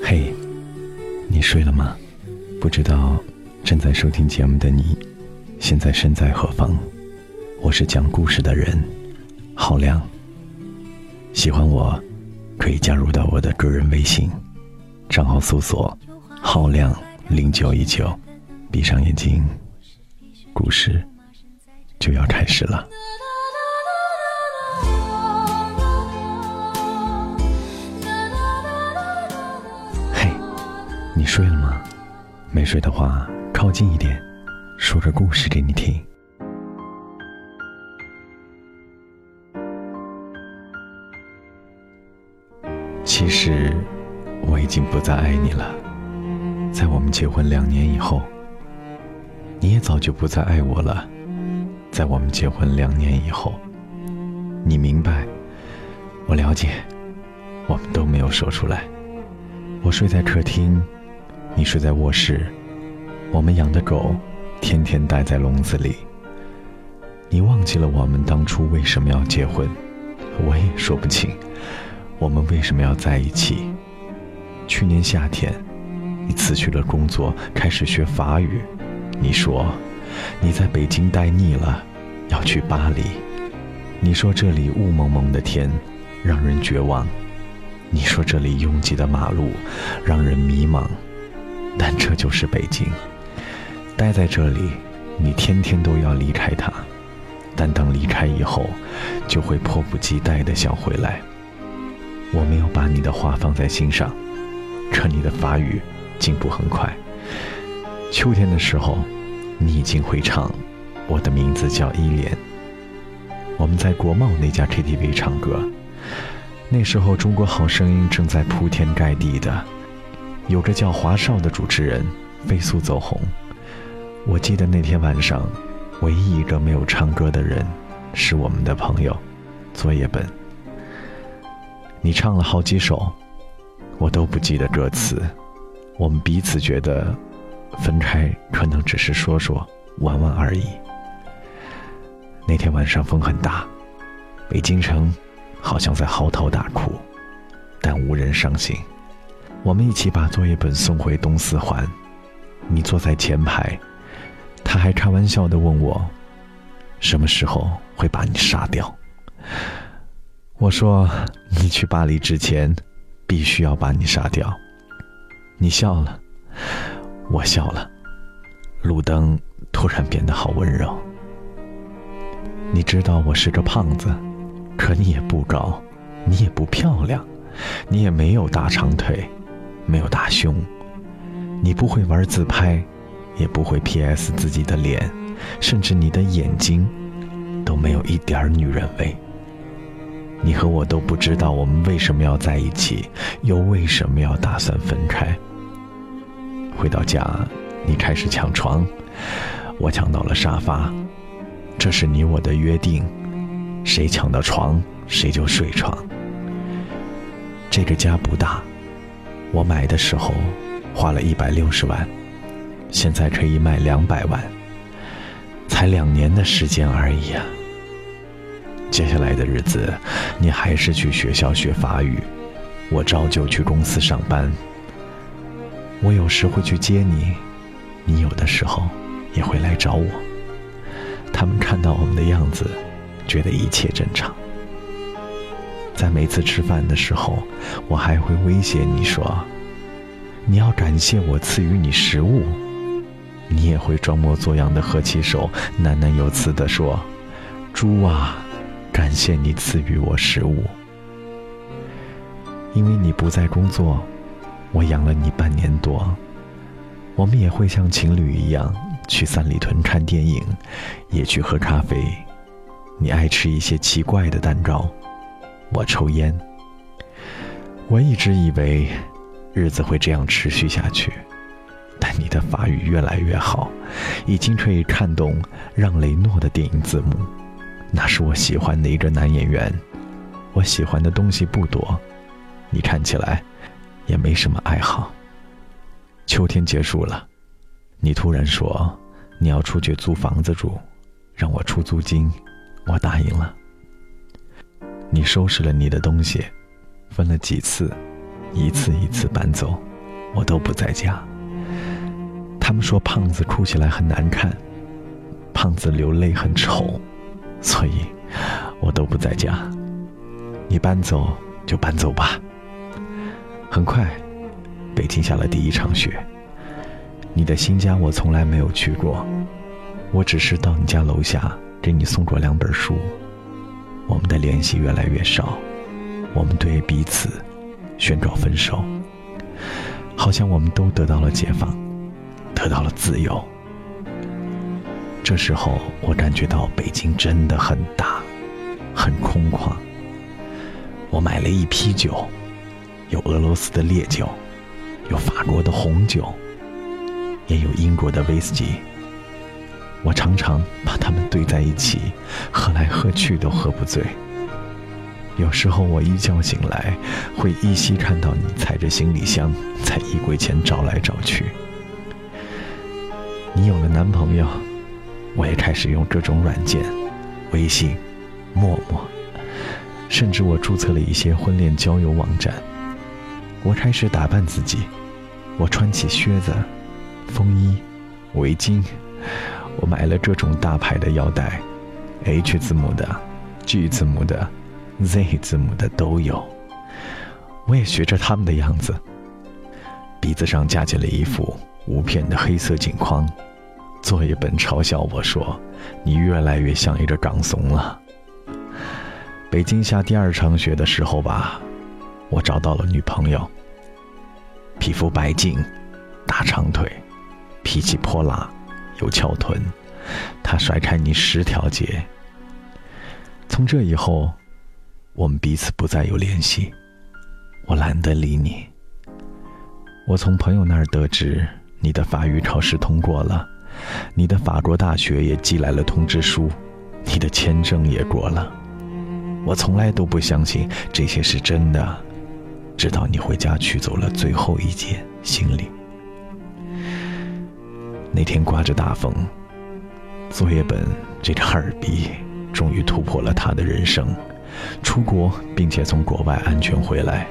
嘿，你睡了吗？不知道正在收听节目的你，现在身在何方？我是讲故事的人，浩亮。喜欢我，可以加入到我的个人微信，账号搜索“浩亮零九一九”，闭上眼睛，故事就要开始了。你睡了吗？没睡的话，靠近一点，说个故事给你听。其实我已经不再爱你了，在我们结婚两年以后，你也早就不再爱我了，在我们结婚两年以后，你明白，我了解，我们都没有说出来。我睡在客厅。你睡在卧室，我们养的狗天天待在笼子里。你忘记了我们当初为什么要结婚？我也说不清，我们为什么要在一起？去年夏天，你辞去了工作，开始学法语。你说你在北京待腻了，要去巴黎。你说这里雾蒙蒙的天让人绝望。你说这里拥挤的马路让人迷茫。但这就是北京，待在这里，你天天都要离开它，但等离开以后，就会迫不及待的想回来。我没有把你的话放在心上，可你的法语进步很快。秋天的时候，你已经会唱《我的名字叫依莲》。我们在国贸那家 KTV 唱歌，那时候《中国好声音》正在铺天盖地的。有个叫华少的主持人飞速走红。我记得那天晚上，唯一一个没有唱歌的人是我们的朋友作业本。你唱了好几首，我都不记得歌词。我们彼此觉得分开可能只是说说玩玩而已。那天晚上风很大，北京城好像在嚎啕大哭，但无人伤心。我们一起把作业本送回东四环，你坐在前排，他还开玩笑的问我，什么时候会把你杀掉？我说，你去巴黎之前，必须要把你杀掉。你笑了，我笑了，路灯突然变得好温柔。你知道我是个胖子，可你也不高，你也不漂亮，你也没有大长腿。没有大胸，你不会玩自拍，也不会 P.S 自己的脸，甚至你的眼睛都没有一点女人味。你和我都不知道我们为什么要在一起，又为什么要打算分开。回到家，你开始抢床，我抢到了沙发，这是你我的约定，谁抢到床谁就睡床。这个家不大。我买的时候花了一百六十万，现在可以卖两百万，才两年的时间而已啊！接下来的日子，你还是去学校学法语，我照旧去公司上班。我有时会去接你，你有的时候也会来找我。他们看到我们的样子，觉得一切正常。在每次吃饭的时候，我还会威胁你说：“你要感谢我赐予你食物。”你也会装模作样的合起手，喃喃有词地说：“猪啊，感谢你赐予我食物。”因为你不在工作，我养了你半年多。我们也会像情侣一样去三里屯看电影，也去喝咖啡。你爱吃一些奇怪的蛋糕。我抽烟。我一直以为日子会这样持续下去，但你的法语越来越好，已经可以看懂让雷诺的电影字幕。那是我喜欢的一个男演员。我喜欢的东西不多，你看起来也没什么爱好。秋天结束了，你突然说你要出去租房子住，让我出租金，我答应了。你收拾了你的东西，分了几次一次一次搬走，我都不在家。他们说胖子哭起来很难看，胖子流泪很丑，所以，我都不在家。你搬走就搬走吧。很快，北京下了第一场雪。你的新家我从来没有去过，我只是到你家楼下给你送过两本书。我们的联系越来越少，我们对彼此宣告分手，好像我们都得到了解放。得到了自由。这时候，我感觉到北京真的很大，很空旷。我买了一批酒，有俄罗斯的烈酒，有法国的红酒，也有英国的威士忌。我常常把它们堆在一起，喝来喝去都喝不醉。有时候我一觉醒来，会依稀看到你踩着行李箱在衣柜前找来找去。你有了男朋友，我也开始用各种软件，微信、陌陌，甚至我注册了一些婚恋交友网站。我开始打扮自己，我穿起靴子、风衣、围巾，我买了这种大牌的腰带，H 字母的、G 字母的、Z 字母的都有。我也学着他们的样子，鼻子上架起了一副。无片的黑色镜框，作业本嘲笑我说：“你越来越像一个港怂了。”北京下第二场雪的时候吧，我找到了女朋友。皮肤白净，大长腿，脾气泼辣，有翘臀，他甩开你十条街。从这以后，我们彼此不再有联系，我懒得理你。我从朋友那儿得知。你的法语考试通过了，你的法国大学也寄来了通知书，你的签证也过了。我从来都不相信这些是真的，直到你回家取走了最后一件行李。那天刮着大风，作业本这个二逼终于突破了他的人生，出国并且从国外安全回来。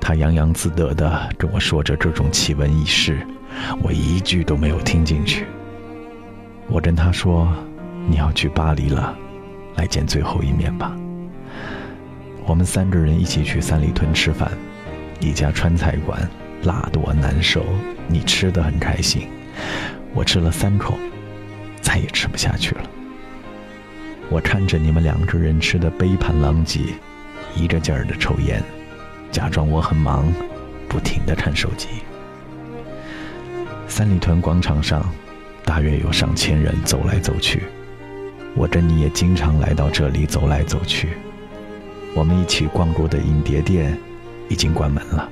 他洋洋自得地跟我说着各种奇闻异事。我一句都没有听进去。我跟他说：“你要去巴黎了，来见最后一面吧。”我们三个人一起去三里屯吃饭，一家川菜馆，辣得我难受。你吃的很开心，我吃了三口，再也吃不下去了。我看着你们两个人吃的杯盘狼藉，一个劲儿的抽烟，假装我很忙，不停的看手机。三里屯广场上，大约有上千人走来走去。我跟你也经常来到这里走来走去。我们一起逛过的影碟店已经关门了。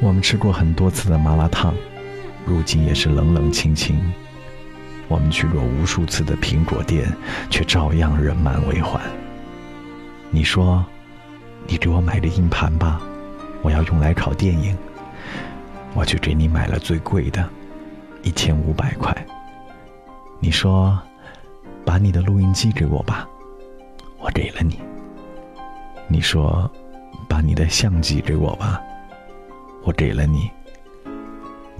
我们吃过很多次的麻辣烫，如今也是冷冷清清。我们去过无数次的苹果店，却照样人满为患。你说，你给我买个硬盘吧，我要用来拷电影。我去给你买了最贵的，一千五百块。你说，把你的录音机给我吧，我给了你。你说，把你的相机给我吧，我给了你。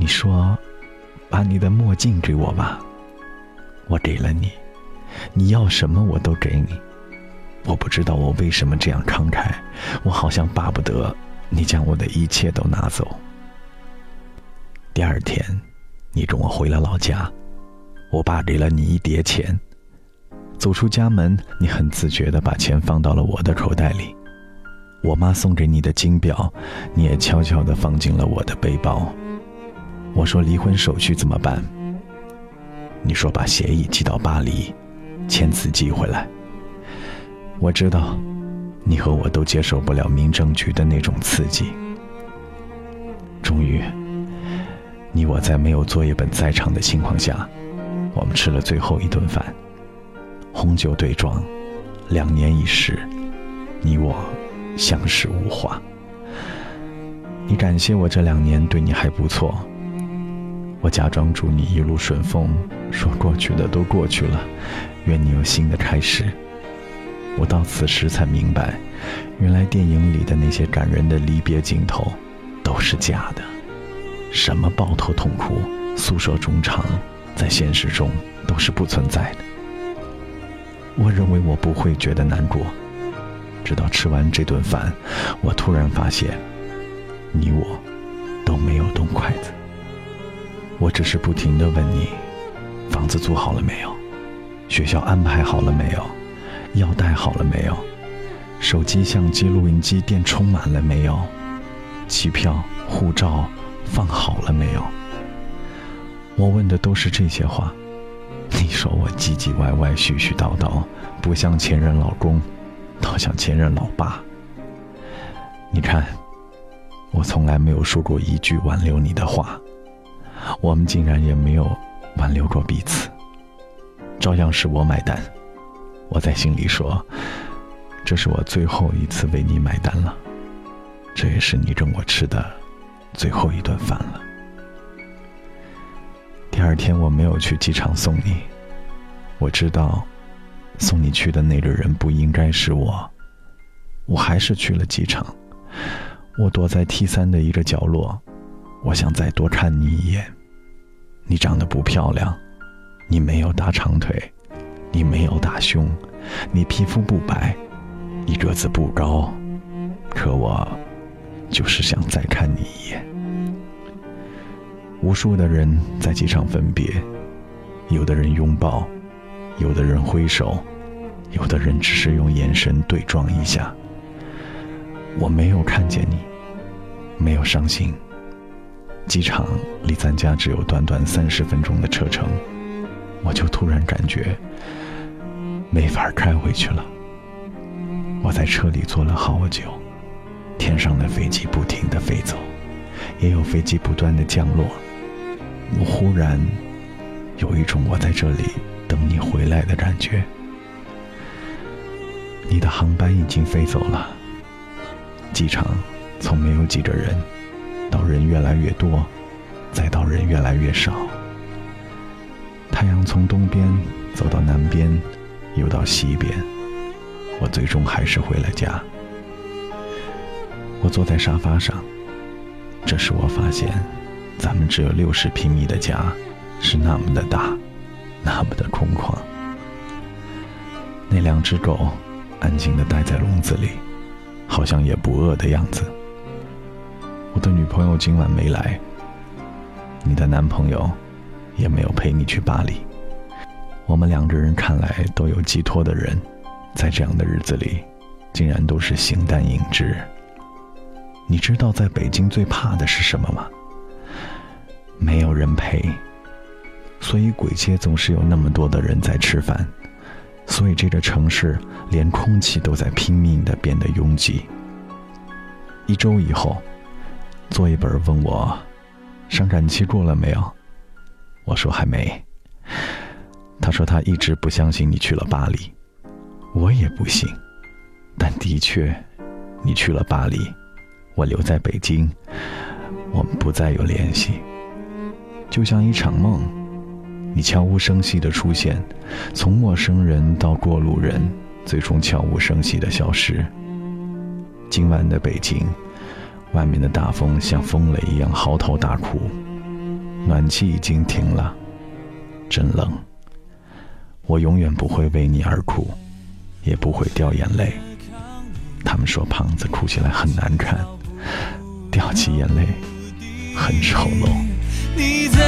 你说，把你的墨镜给我吧，我给了你。你要什么我都给你。我不知道我为什么这样慷慨，我好像巴不得你将我的一切都拿走。第二天，你跟我回了老家，我爸给了你一叠钱。走出家门，你很自觉地把钱放到了我的口袋里。我妈送给你的金表，你也悄悄地放进了我的背包。我说离婚手续怎么办？你说把协议寄到巴黎，签字寄回来。我知道，你和我都接受不了民政局的那种刺激。终于。你我在没有作业本在场的情况下，我们吃了最后一顿饭，红酒对撞，两年已逝，你我相识无话。你感谢我这两年对你还不错，我假装祝你一路顺风，说过去的都过去了，愿你有新的开始。我到此时才明白，原来电影里的那些感人的离别镜头都是假的，什么抱头痛哭、诉说衷肠，在现实中都是不存在的。我认为我不会觉得难过，直到吃完这顿饭，我突然发现，你我都没有动筷子。我只是不停地问你：房子租好了没有？学校安排好了没有？药带好了没有？手机、相机、录音机电充满了没有？机票、护照放好了没有？我问的都是这些话。你说我唧唧歪歪、絮絮叨叨，不像前任老公，倒像前任老爸。你看，我从来没有说过一句挽留你的话，我们竟然也没有挽留过彼此，照样是我买单。我在心里说：“这是我最后一次为你买单了，这也是你跟我吃的最后一顿饭了。”第二天我没有去机场送你，我知道送你去的那个人不应该是我，我还是去了机场。我躲在 T 三的一个角落，我想再多看你一眼。你长得不漂亮，你没有大长腿。你没有大胸，你皮肤不白，你个子不高，可我就是想再看你一眼。无数的人在机场分别，有的人拥抱，有的人挥手，有的人只是用眼神对撞一下。我没有看见你，没有伤心。机场离咱家只有短短三十分钟的车程。我就突然感觉没法开回去了。我在车里坐了好久，天上的飞机不停地飞走，也有飞机不断的降落。我忽然有一种我在这里等你回来的感觉。你的航班已经飞走了，机场从没有几个人，到人越来越多，再到人越来越少。太阳从东边走到南边，又到西边，我最终还是回了家。我坐在沙发上，这时我发现，咱们只有六十平米的家，是那么的大，那么的空旷。那两只狗安静地待在笼子里，好像也不饿的样子。我的女朋友今晚没来，你的男朋友。也没有陪你去巴黎。我们两个人看来都有寄托的人，在这样的日子里，竟然都是形单影只。你知道在北京最怕的是什么吗？没有人陪。所以鬼街总是有那么多的人在吃饭，所以这个城市连空气都在拼命的变得拥挤。一周以后，作一本问我，伤感期过了没有？我说还没。他说他一直不相信你去了巴黎，我也不信。但的确，你去了巴黎，我留在北京，我们不再有联系，就像一场梦。你悄无声息的出现，从陌生人到过路人，最终悄无声息的消失。今晚的北京，外面的大风像风雷一样嚎啕大哭。暖气已经停了，真冷。我永远不会为你而哭，也不会掉眼泪。他们说胖子哭起来很难看，掉起眼泪很丑陋。你在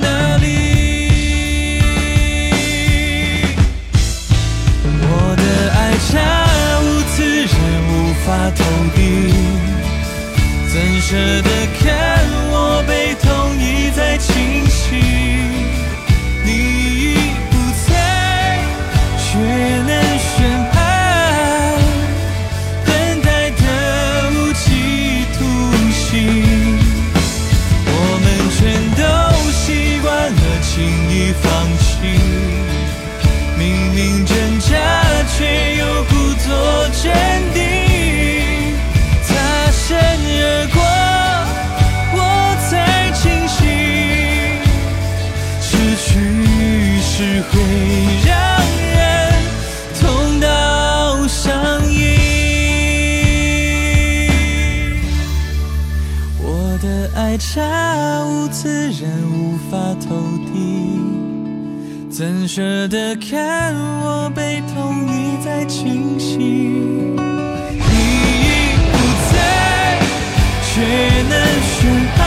哪里？我的爱悄无此人无法投递，怎舍得看我被痛？一于是会让人痛到上瘾。我的爱差无自然无法投递怎舍得看我被痛一再侵袭你已不在却能寻会